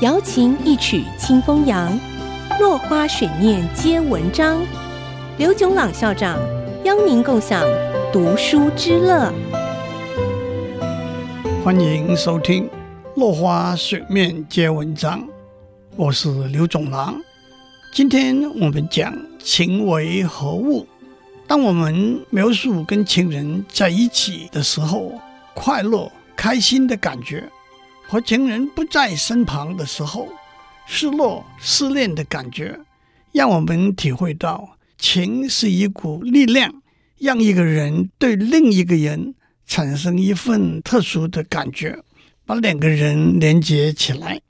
瑶琴一曲清风扬，落花水面皆文章。刘炯朗校长邀您共享读书之乐。欢迎收听《落花水面皆文章》，我是刘炯朗。今天我们讲情为何物。当我们描述跟情人在一起的时候，快乐、开心的感觉。和情人不在身旁的时候，失落、失恋的感觉，让我们体会到情是一股力量，让一个人对另一个人产生一份特殊的感觉，把两个人连接起来。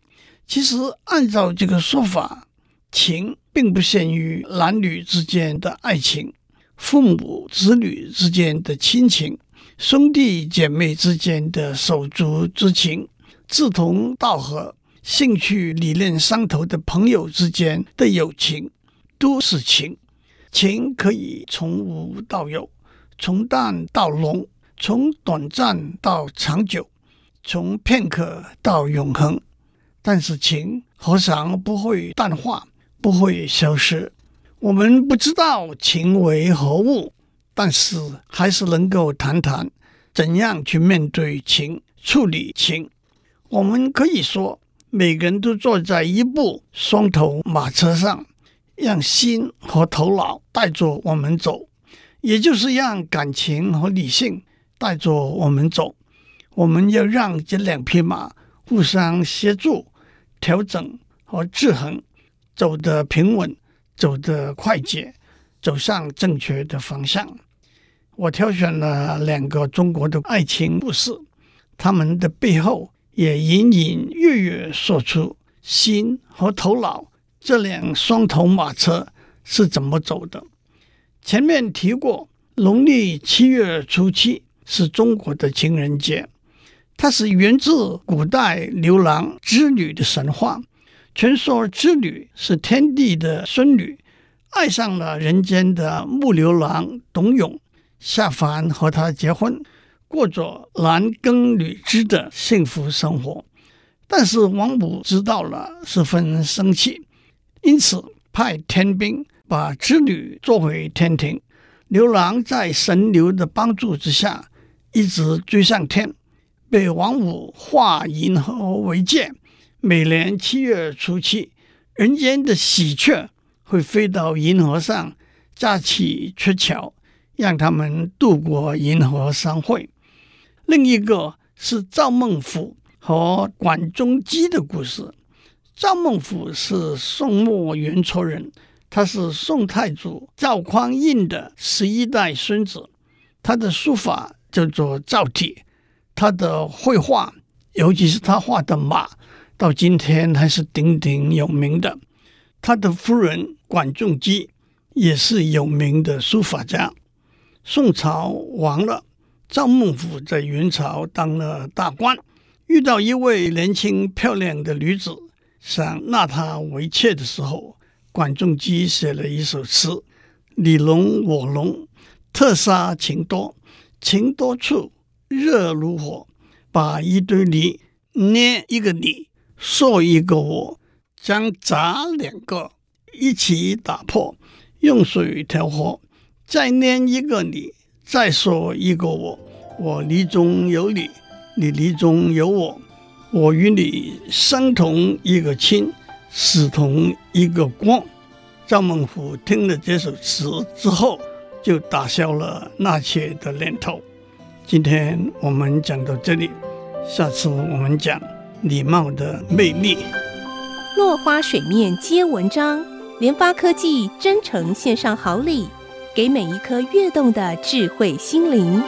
其实，按照这个说法，情并不限于男女之间的爱情，父母子女之间的亲情，兄弟姐妹之间的手足之情。志同道合、兴趣理念相投的朋友之间的友情，都是情。情可以从无到有，从淡到浓，从短暂到长久，从片刻到永恒。但是情何尝不会淡化，不会消失？我们不知道情为何物，但是还是能够谈谈怎样去面对情、处理情。我们可以说，每个人都坐在一部双头马车上，让心和头脑带着我们走，也就是让感情和理性带着我们走。我们要让这两匹马互相协助、调整和制衡，走得平稳，走得快捷，走向正确的方向。我挑选了两个中国的爱情故事，他们的背后。也隐隐约约说出心和头脑这辆双头马车是怎么走的。前面提过，农历七月初七是中国的情人节，它是源自古代牛郎织女的神话。传说织女是天帝的孙女，爱上了人间的木牛郎董永，下凡和他结婚。过着男耕女织的幸福生活，但是王母知道了，十分生气，因此派天兵把织女捉回天庭。牛郎在神牛的帮助之下，一直追上天，被王母化银河为界。每年七月初七，人间的喜鹊会飞到银河上，架起鹊桥，让他们渡过银河相会。另一个是赵孟頫和管仲基的故事。赵孟頫是宋末元初人，他是宋太祖赵匡胤的十一代孙子。他的书法叫做赵体，他的绘画，尤其是他画的马，到今天还是鼎鼎有名的。他的夫人管仲基也是有名的书法家。宋朝亡了。赵孟頫在元朝当了大官，遇到一位年轻漂亮的女子，想纳她为妾的时候，管仲基写了一首词：“你侬我侬，特杀情多，情多处，热如火。把一堆泥捏一个你，塑一个我，将咱两个一起打破，用水调和，再捏一个你。”再说一个我，我泥中有你，你泥中有我，我与你生同一个亲，死同一个光。赵孟頫听了这首词之后，就打消了纳妾的念头。今天我们讲到这里，下次我们讲礼貌的魅力。落花水面皆文章，联发科技真诚献上好礼。给每一颗跃动的智慧心灵。